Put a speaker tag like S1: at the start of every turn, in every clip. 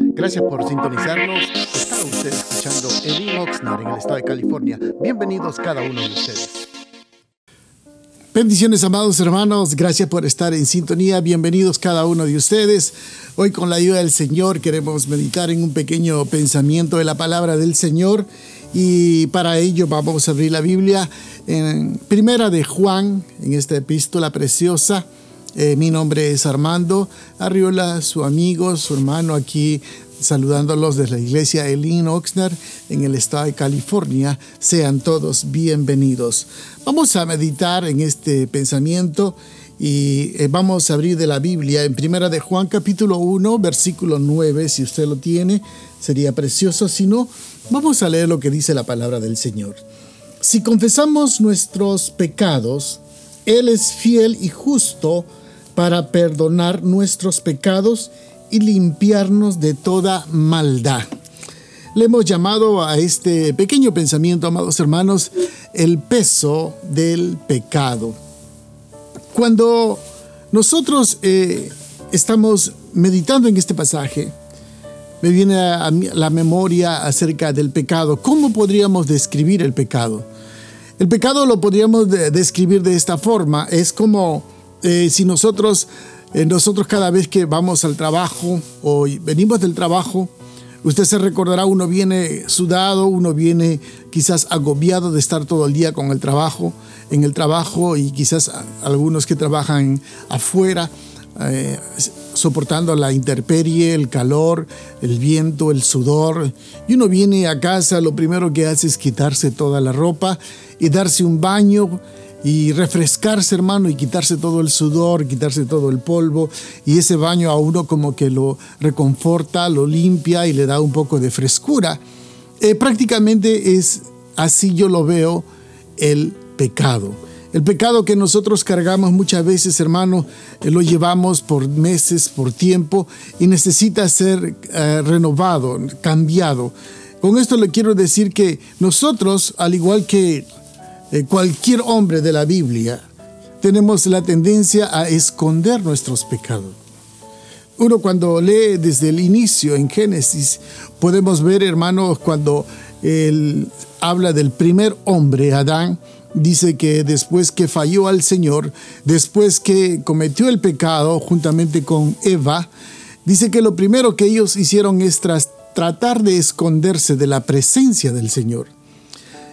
S1: Gracias por sintonizarnos. Está usted escuchando Edwin Oxnard en el estado de California. Bienvenidos cada uno de ustedes. Bendiciones, amados hermanos. Gracias por estar en sintonía. Bienvenidos cada uno de ustedes. Hoy, con la ayuda del Señor, queremos meditar en un pequeño pensamiento de la palabra del Señor. Y para ello vamos a abrir la Biblia en Primera de Juan, en esta epístola preciosa. Eh, mi nombre es Armando Arriola, su amigo, su hermano aquí saludándolos desde la iglesia Elin Oxner en el estado de California. Sean todos bienvenidos. Vamos a meditar en este pensamiento y eh, vamos a abrir de la Biblia en Primera de Juan capítulo 1, versículo 9, si usted lo tiene, sería precioso, si no, vamos a leer lo que dice la palabra del Señor. Si confesamos nuestros pecados, Él es fiel y justo para perdonar nuestros pecados y limpiarnos de toda maldad. Le hemos llamado a este pequeño pensamiento, amados hermanos, el peso del pecado. Cuando nosotros eh, estamos meditando en este pasaje, me viene a la memoria acerca del pecado. ¿Cómo podríamos describir el pecado? El pecado lo podríamos describir de esta forma. Es como eh, si nosotros, eh, nosotros cada vez que vamos al trabajo o venimos del trabajo, usted se recordará, uno viene sudado, uno viene quizás agobiado de estar todo el día con el trabajo, en el trabajo y quizás algunos que trabajan afuera. Eh, soportando la intemperie, el calor, el viento, el sudor. Y uno viene a casa, lo primero que hace es quitarse toda la ropa y darse un baño y refrescarse, hermano, y quitarse todo el sudor, quitarse todo el polvo. Y ese baño a uno como que lo reconforta, lo limpia y le da un poco de frescura. Eh, prácticamente es así yo lo veo el pecado. El pecado que nosotros cargamos muchas veces, hermano, eh, lo llevamos por meses, por tiempo, y necesita ser eh, renovado, cambiado. Con esto le quiero decir que nosotros, al igual que eh, cualquier hombre de la Biblia, tenemos la tendencia a esconder nuestros pecados. Uno cuando lee desde el inicio en Génesis, podemos ver, hermanos, cuando él habla del primer hombre, Adán, dice que después que falló al Señor, después que cometió el pecado juntamente con Eva, dice que lo primero que ellos hicieron es tratar de esconderse de la presencia del Señor.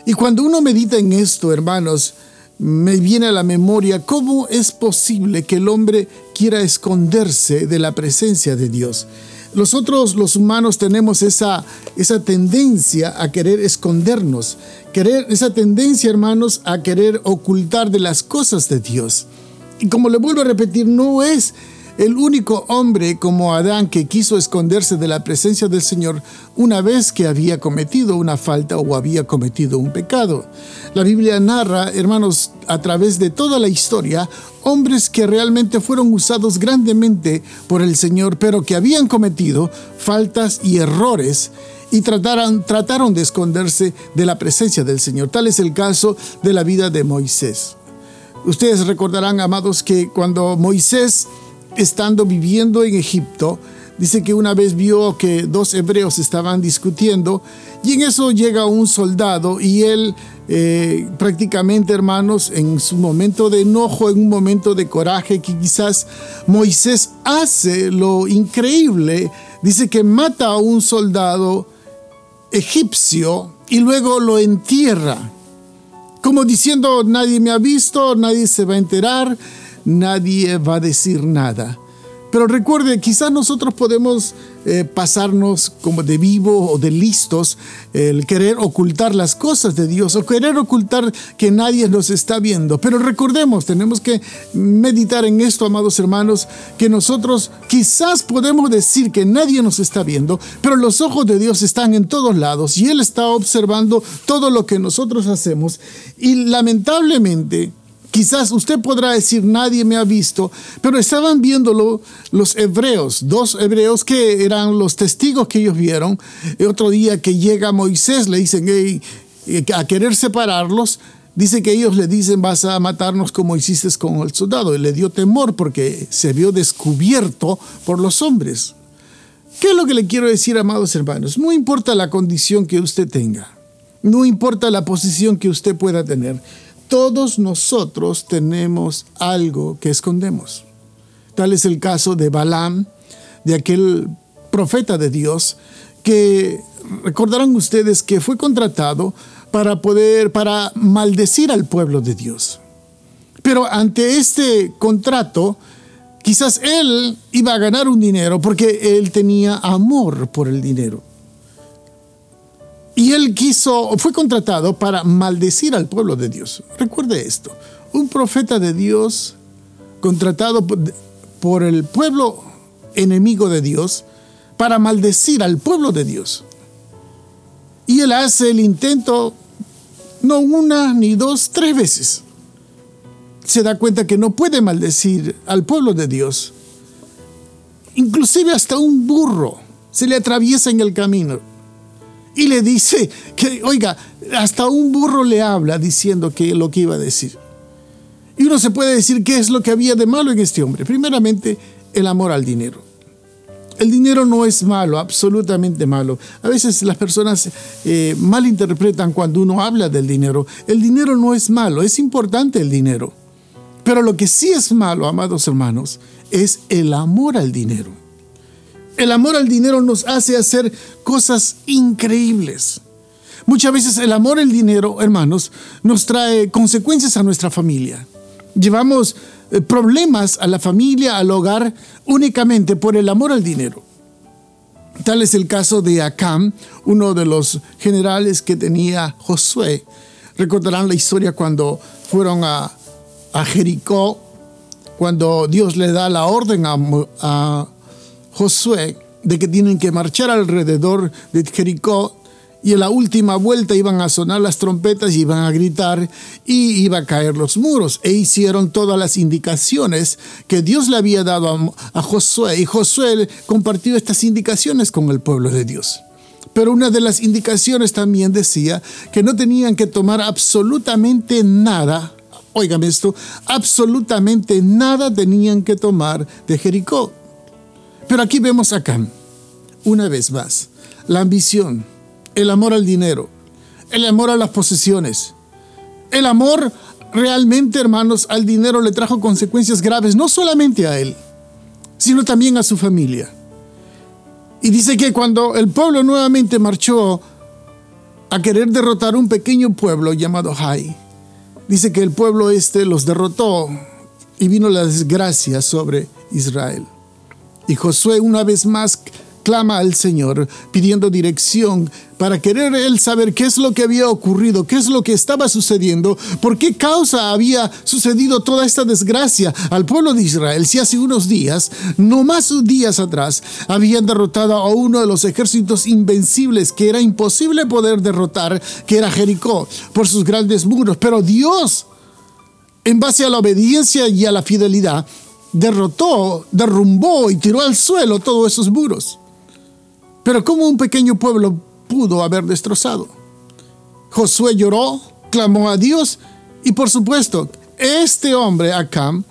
S1: Y cuando uno medita en esto, hermanos, me viene a la memoria cómo es posible que el hombre quiera esconderse de la presencia de Dios. Nosotros los humanos tenemos esa, esa tendencia a querer escondernos, querer, esa tendencia, hermanos, a querer ocultar de las cosas de Dios. Y como le vuelvo a repetir, no es el único hombre como Adán que quiso esconderse de la presencia del Señor una vez que había cometido una falta o había cometido un pecado. La Biblia narra, hermanos, a través de toda la historia, hombres que realmente fueron usados grandemente por el Señor, pero que habían cometido faltas y errores y trataron, de esconderse de la presencia del Señor. Tal es el caso de la vida de Moisés. Ustedes recordarán, amados, que cuando Moisés estando viviendo en Egipto, dice que una vez vio que dos hebreos estaban discutiendo y en eso llega un soldado y él eh, prácticamente hermanos en su momento de enojo, en un momento de coraje que quizás Moisés hace lo increíble, dice que mata a un soldado egipcio y luego lo entierra. Como diciendo, nadie me ha visto, nadie se va a enterar, nadie va a decir nada. Pero recuerde, quizás nosotros podemos eh, pasarnos como de vivo o de listos, el querer ocultar las cosas de Dios o querer ocultar que nadie nos está viendo. Pero recordemos, tenemos que meditar en esto, amados hermanos, que nosotros quizás podemos decir que nadie nos está viendo, pero los ojos de Dios están en todos lados y Él está observando todo lo que nosotros hacemos. Y lamentablemente, Quizás usted podrá decir, nadie me ha visto, pero estaban viéndolo los hebreos, dos hebreos que eran los testigos que ellos vieron. El otro día que llega Moisés, le dicen, eh, a querer separarlos, dice que ellos le dicen, vas a matarnos como hiciste con el soldado. Y le dio temor porque se vio descubierto por los hombres. ¿Qué es lo que le quiero decir, amados hermanos? No importa la condición que usted tenga, no importa la posición que usted pueda tener, todos nosotros tenemos algo que escondemos. Tal es el caso de Balaam, de aquel profeta de Dios, que recordarán ustedes que fue contratado para poder, para maldecir al pueblo de Dios. Pero ante este contrato, quizás él iba a ganar un dinero porque él tenía amor por el dinero. Y él quiso, fue contratado para maldecir al pueblo de Dios. Recuerde esto, un profeta de Dios contratado por el pueblo enemigo de Dios para maldecir al pueblo de Dios. Y él hace el intento no una ni dos, tres veces. Se da cuenta que no puede maldecir al pueblo de Dios. Inclusive hasta un burro se le atraviesa en el camino y le dice que, oiga, hasta un burro le habla diciendo que lo que iba a decir. Y uno se puede decir qué es lo que había de malo en este hombre. Primeramente, el amor al dinero. El dinero no es malo, absolutamente malo. A veces las personas eh, malinterpretan cuando uno habla del dinero. El dinero no es malo, es importante el dinero. Pero lo que sí es malo, amados hermanos, es el amor al dinero. El amor al dinero nos hace hacer cosas increíbles. Muchas veces el amor al dinero, hermanos, nos trae consecuencias a nuestra familia. Llevamos eh, problemas a la familia, al hogar, únicamente por el amor al dinero. Tal es el caso de Acam, uno de los generales que tenía Josué. Recordarán la historia cuando fueron a, Jericó, cuando Dios le da la orden a, a Josué de que tienen que marchar alrededor de Jericó y en la última vuelta iban a sonar las trompetas y iban a gritar y iban a caer los muros. E hicieron todas las indicaciones que Dios le había dado a, Josué y Josué compartió estas indicaciones con el pueblo de Dios. Pero una de las indicaciones también decía que no tenían que tomar absolutamente nada, óigame esto, absolutamente nada tenían que tomar de Jericó. Pero aquí vemos acá, una vez más, la ambición, el amor al dinero, el amor a las posesiones. El amor realmente, hermanos, al dinero le trajo consecuencias graves, no solamente a él, sino también a su familia. Y dice que cuando el pueblo nuevamente marchó a querer derrotar un pequeño pueblo llamado Hai, dice que el pueblo este los derrotó y vino la desgracia sobre Israel. Y Josué una vez más clama al Señor pidiendo dirección para querer él saber qué es lo que había ocurrido, qué es lo que estaba sucediendo, por qué causa había sucedido toda esta desgracia al pueblo de Israel si hace unos días, no más días atrás, habían derrotado a uno de los ejércitos invencibles que era imposible poder derrotar, que era Jericó, por sus grandes muros. Pero Dios, en base a la obediencia y a la fidelidad, derrotó, derrumbó y tiró al suelo todos esos muros. Pero ¿cómo un pequeño pueblo pudo haber destrozado? Josué lloró, clamó a Dios y por supuesto, este hombre, Acam,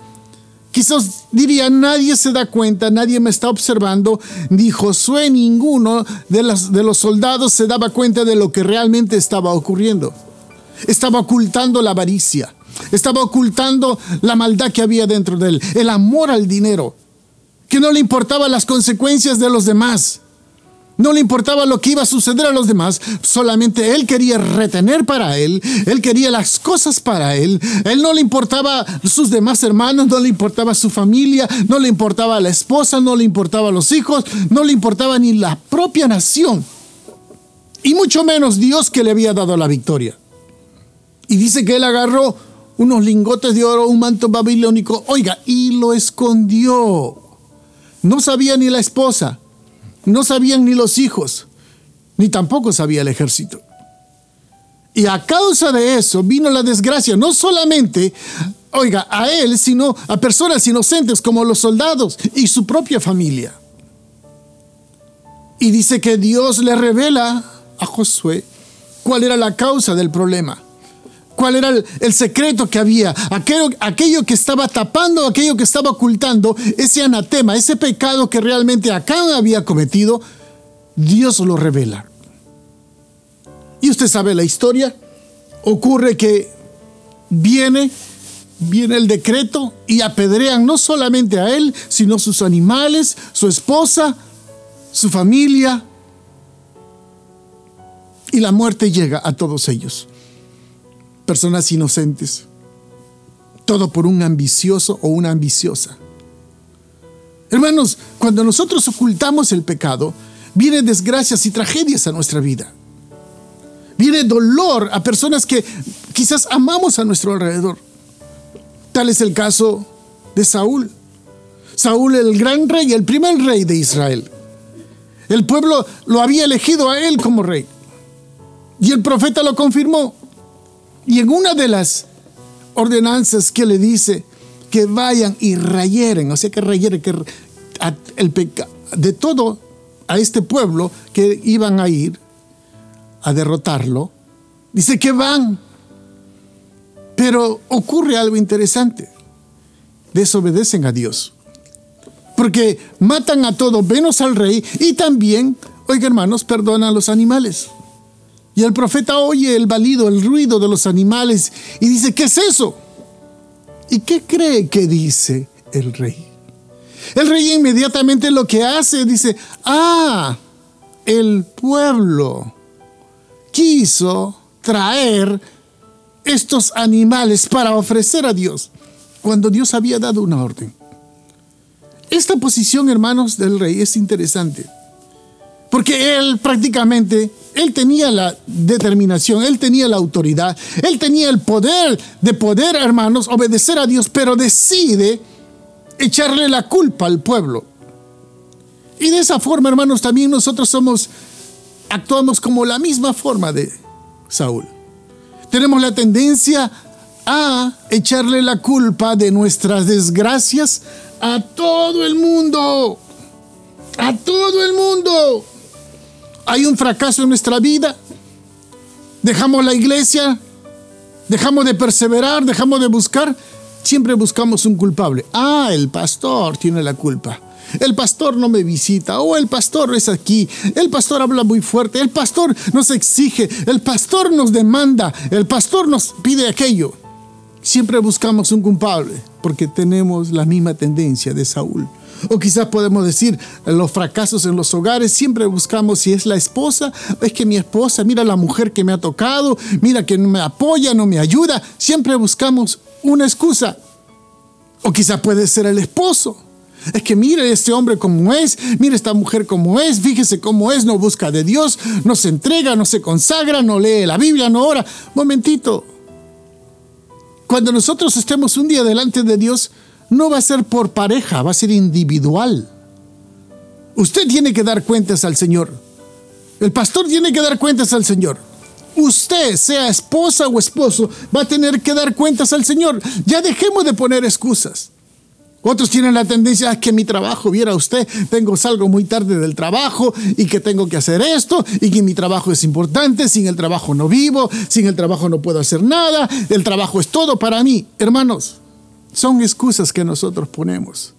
S1: quizás diría, nadie se da cuenta, nadie me está observando, ni Josué, ninguno de los, de los soldados se daba cuenta de lo que realmente estaba ocurriendo. Estaba ocultando la avaricia, estaba ocultando la maldad que había dentro de él, el amor al dinero, que no le importaban las consecuencias de los demás. No le importaba lo que iba a suceder a los demás, solamente él quería retener para él, él quería las cosas para él, él no le importaba sus demás hermanos, no le importaba su familia, no le importaba la esposa, no le importaba los hijos, no le importaba ni la propia nación, y mucho menos Dios que le había dado la victoria. Y dice que él agarró unos lingotes de oro, un manto babilónico, oiga, y lo escondió. No sabía ni la esposa, no sabían ni los hijos, ni tampoco sabía el ejército. Y a causa de eso vino la desgracia, no solamente, oiga, a él, sino a personas inocentes como los soldados y su propia familia. Y dice que Dios le revela a Josué cuál era la causa del problema. Cuál era el, secreto que había, aquello, aquello que estaba tapando, aquello que estaba ocultando, ese anatema, ese pecado que realmente Acán había cometido, Dios lo revela. Y usted sabe la historia, ocurre que viene, viene el decreto y apedrean no solamente a él, sino sus animales, su esposa, su familia, y la muerte llega a todos ellos personas inocentes. Todo por un ambicioso o una ambiciosa. Hermanos, cuando nosotros ocultamos el pecado, vienen desgracias y tragedias a nuestra vida. Viene dolor a personas que quizás amamos a nuestro alrededor. Tal es el caso de Saúl. Saúl, el gran rey, el primer rey de Israel. El pueblo lo había elegido a él como rey. Y el profeta lo confirmó. Y en una de las ordenanzas que le dice que vayan y rayeren, o sea que rayeren, que el de todo a este pueblo que iban a ir a derrotarlo, dice que van. Pero ocurre algo interesante. Desobedecen a Dios. Porque matan a todos menos al rey y también, oiga hermanos, perdonan a los animales. Y el profeta oye el balido, el ruido de los animales y dice, ¿qué es eso? ¿Y qué cree que dice el rey? El rey inmediatamente lo que hace dice, ah, el pueblo quiso traer estos animales para ofrecer a Dios, cuando Dios había dado una orden. Esta posición, hermanos, del rey es interesante, porque él prácticamente él tenía la determinación, él tenía la autoridad, él tenía el poder de poder, hermanos, obedecer a Dios, pero decide echarle la culpa al pueblo. Y de esa forma, hermanos, también nosotros somos, actuamos como la misma forma de Saúl. Tenemos la tendencia a echarle la culpa de nuestras desgracias a todo el mundo. A todo el mundo hay un fracaso en nuestra vida, dejamos la iglesia, dejamos de perseverar, dejamos de buscar, siempre buscamos un culpable. Ah, el pastor tiene la culpa. El pastor no me visita, o el pastor es aquí, el pastor habla muy fuerte, el pastor nos exige, el pastor nos demanda, el pastor nos pide aquello. Siempre buscamos un culpable porque tenemos la misma tendencia de Saúl. O quizás podemos decir, los fracasos en los hogares, siempre buscamos si es la esposa, es que mi esposa, mira la mujer que me ha tocado, mira que no me apoya, no me ayuda, siempre buscamos una excusa. O quizás puede ser el esposo. Es que mire este hombre como es, mire esta mujer como es, fíjese cómo es, no busca de Dios, no se entrega, no se consagra, no lee la Biblia, no ora. Momentito. Cuando nosotros estemos un día delante de Dios, no va a ser por pareja, va a ser individual. Usted tiene que dar cuentas al Señor. El pastor tiene que dar cuentas al Señor. Usted, sea esposa o esposo, va a tener que dar cuentas al Señor. Ya dejemos de poner excusas. Otros tienen la tendencia a que mi trabajo, viera usted, tengo salgo muy tarde del trabajo y que tengo que hacer esto y que mi trabajo es importante, sin el trabajo no vivo, sin el trabajo no puedo hacer nada, el trabajo es todo para mí. Hermanos, son excusas que nosotros ponemos.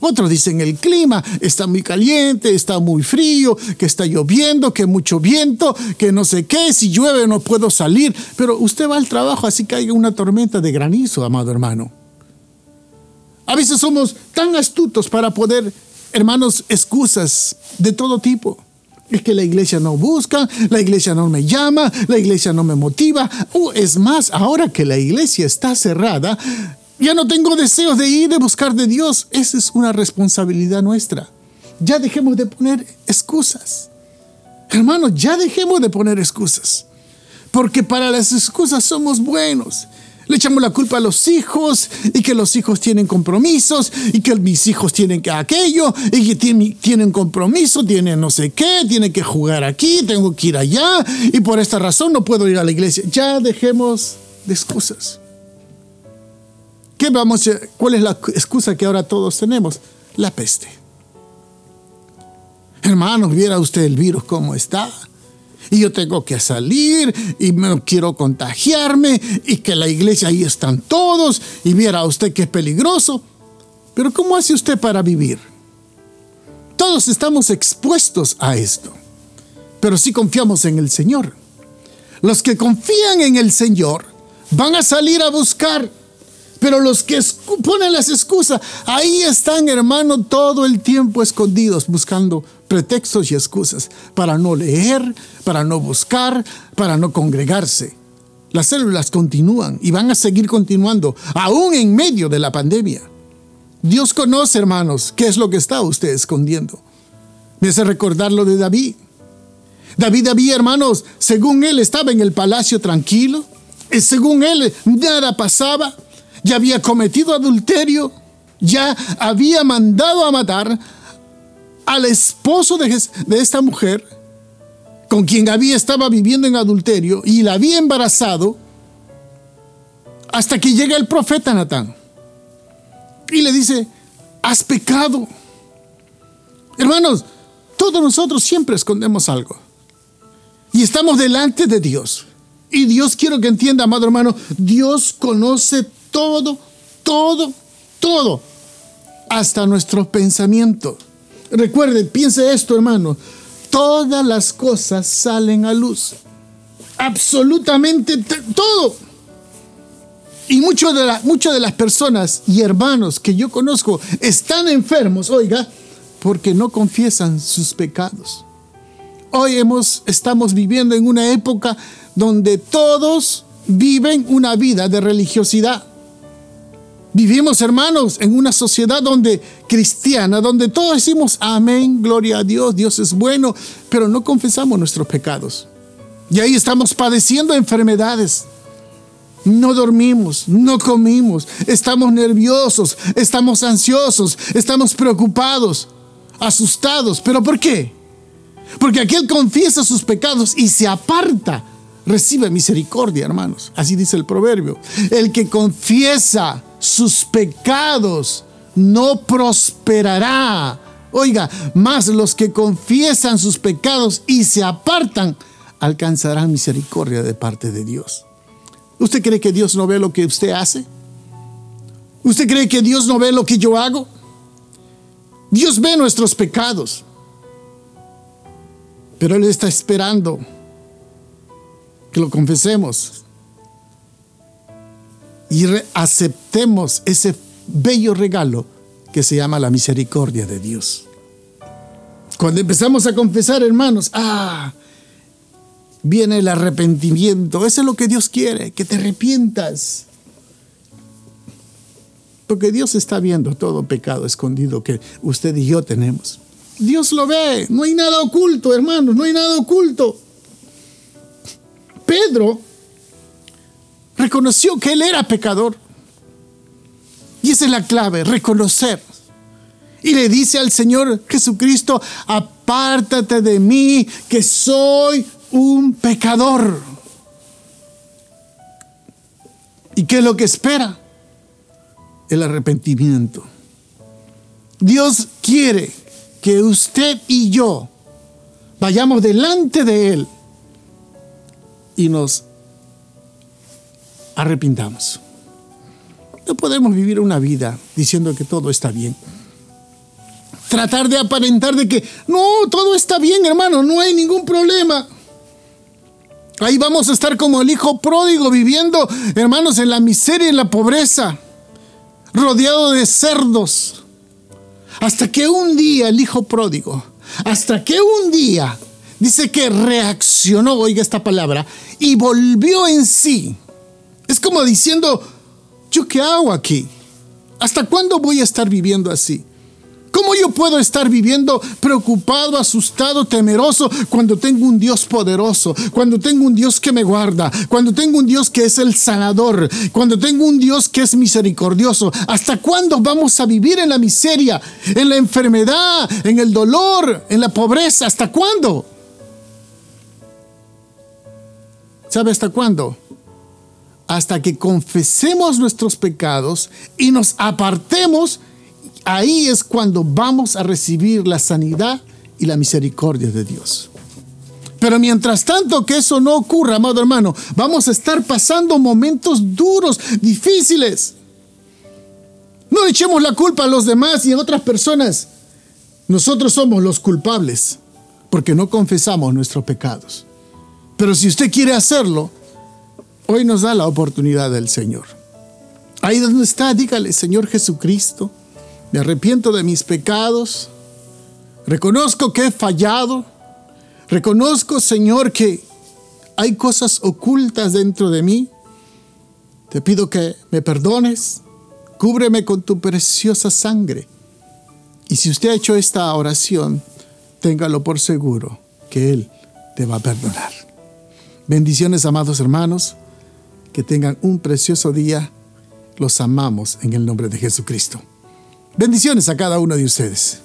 S1: Otros dicen el clima está muy caliente, está muy frío, que está lloviendo, que mucho viento, que no sé qué, si llueve no puedo salir. Pero usted va al trabajo así hay una tormenta de granizo, amado hermano. A veces somos tan astutos para poder, hermanos, excusas de todo tipo. Es que la iglesia no busca, la iglesia no me llama, la iglesia no me motiva. O es más, ahora que la iglesia está cerrada, ya no tengo deseos de ir, de buscar de Dios. Esa es una responsabilidad nuestra. Ya dejemos de poner excusas. Hermanos, ya dejemos de poner excusas. Porque para las excusas somos buenos. Le echamos la culpa a los hijos y que los hijos tienen compromisos y que mis hijos tienen que aquello y que tienen, compromiso, tienen no sé qué, tienen que jugar aquí, tengo que ir allá y por esta razón no puedo ir a la iglesia. Ya dejemos de excusas. ¿Qué vamos ¿Cuál es la excusa que ahora todos tenemos? La peste. Hermanos, viera usted el virus cómo está. y yo tengo que salir y no quiero contagiarme y que la iglesia ahí están todos y viera usted que es peligroso. Pero ¿cómo hace usted para vivir? Todos estamos expuestos a esto, pero si confiamos en el Señor. Los que confían en el Señor van a salir a buscar, pero los que ponen las excusas, ahí están, hermano, todo el tiempo escondidos buscando pretextos y excusas para no leer, para no buscar, para no congregarse. Las células continúan y van a seguir continuando, aún en medio de la pandemia. Dios conoce, hermanos, qué es lo que está usted escondiendo. Me hace recordar lo de David. David había, hermanos, según él estaba en el palacio tranquilo, y según él nada pasaba, ya había cometido adulterio, ya había mandado a matar al esposo de, de esta mujer, con quien había estaba viviendo en adulterio y la había embarazado, hasta que llega el profeta Natán y le dice, has pecado. Hermanos, todos nosotros siempre escondemos algo. Y estamos delante de Dios. Y Dios quiero que entienda, amado hermano, Dios conoce todo, todo, todo, hasta nuestros pensamientos. Recuerde, piense esto, hermano. Todas las cosas salen a luz. Absolutamente todo. Y muchas de, de las personas y hermanos que yo conozco están enfermos, oiga, porque no confiesan sus pecados. Hoy hemos, estamos viviendo en una época donde todos viven una vida de religiosidad. Vivimos, hermanos, en una sociedad donde cristiana, donde todos decimos amén, gloria a Dios, Dios es bueno, pero no confesamos nuestros pecados. Y ahí estamos padeciendo enfermedades. No dormimos, no comimos, estamos nerviosos, estamos ansiosos, estamos preocupados, asustados. ¿Pero por qué? Porque aquel confiesa sus pecados y se aparta, recibe misericordia, hermanos. Así dice el proverbio. El que confiesa sus pecados no prosperará. Oiga, más los que confiesan sus pecados y se apartan alcanzarán misericordia de parte de Dios. ¿Usted cree que Dios no ve lo que usted hace? ¿Usted cree que Dios no ve lo que yo hago? Dios ve nuestros pecados. Pero Él está esperando que lo confesemos y aceptemos ese bello regalo que se llama la misericordia de Dios. Cuando empezamos a confesar, hermanos, ah, viene el arrepentimiento. Eso es lo que Dios quiere, que te arrepientas. Porque Dios está viendo todo pecado escondido que usted y yo tenemos. Dios lo ve. No hay nada oculto, hermanos, no hay nada oculto. Pedro reconoció que él era pecador. Y esa es la clave, reconocer. Y le dice al Señor Jesucristo, apártate de mí, que soy un pecador. ¿Y qué es lo que espera? El arrepentimiento. Dios quiere que usted y yo vayamos delante de Él y nos arrepintamos. No podemos vivir una vida diciendo que todo está bien. Tratar de aparentar de que no, todo está bien, hermano, no hay ningún problema. Ahí vamos a estar como el hijo pródigo viviendo, hermanos, en la miseria y en la pobreza, rodeado de cerdos, hasta que un día el hijo pródigo, hasta que un día, dice que reaccionó, oiga esta palabra, y volvió en sí. Es como diciendo, ¿yo qué hago aquí? ¿Hasta cuándo voy a estar viviendo así? ¿Cómo yo puedo estar viviendo preocupado, asustado, temeroso cuando tengo un Dios poderoso, cuando tengo un Dios que me guarda, cuando tengo un Dios que es el sanador, cuando tengo un Dios que es misericordioso? ¿Hasta cuándo vamos a vivir en la miseria, en la enfermedad, en el dolor, en la pobreza? ¿Hasta cuándo? ¿Sabe hasta cuándo? Hasta que confesemos nuestros pecados y nos apartemos ahí es cuando vamos a recibir la sanidad y la misericordia de Dios. Pero mientras tanto que eso no ocurra, amado hermano, vamos a estar pasando momentos duros, difíciles. No echemos la culpa a los demás y a otras personas. Nosotros somos los culpables porque no confesamos nuestros pecados. Pero si usted quiere hacerlo, hoy nos da la oportunidad del Señor. Ahí donde está, dígale, Señor Jesucristo, me arrepiento de mis pecados, reconozco que he fallado, reconozco, Señor, que hay cosas ocultas dentro de mí. Te pido que me perdones, cúbreme con tu preciosa sangre. Y si usted ha hecho esta oración, téngalo por seguro que Él te va a perdonar. Bendiciones, amados hermanos, que tengan un precioso día. Los amamos en el nombre de Jesucristo. Bendiciones a cada uno de ustedes.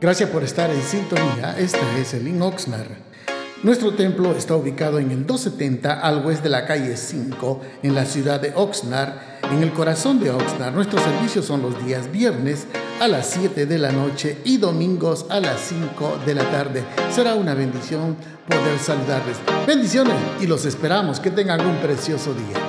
S1: Gracias por estar en sintonía. Este es el In Oxnard. Nuestro templo está ubicado en el 270 al oeste de la calle 5 en la ciudad de Oxnard, en el corazón de Oxnard. Nuestros servicios son los días viernes a las 7 de la noche y domingos a las 5 de la tarde. Será una bendición poder saludarles. Bendiciones y los esperamos. Que tengan un precioso día.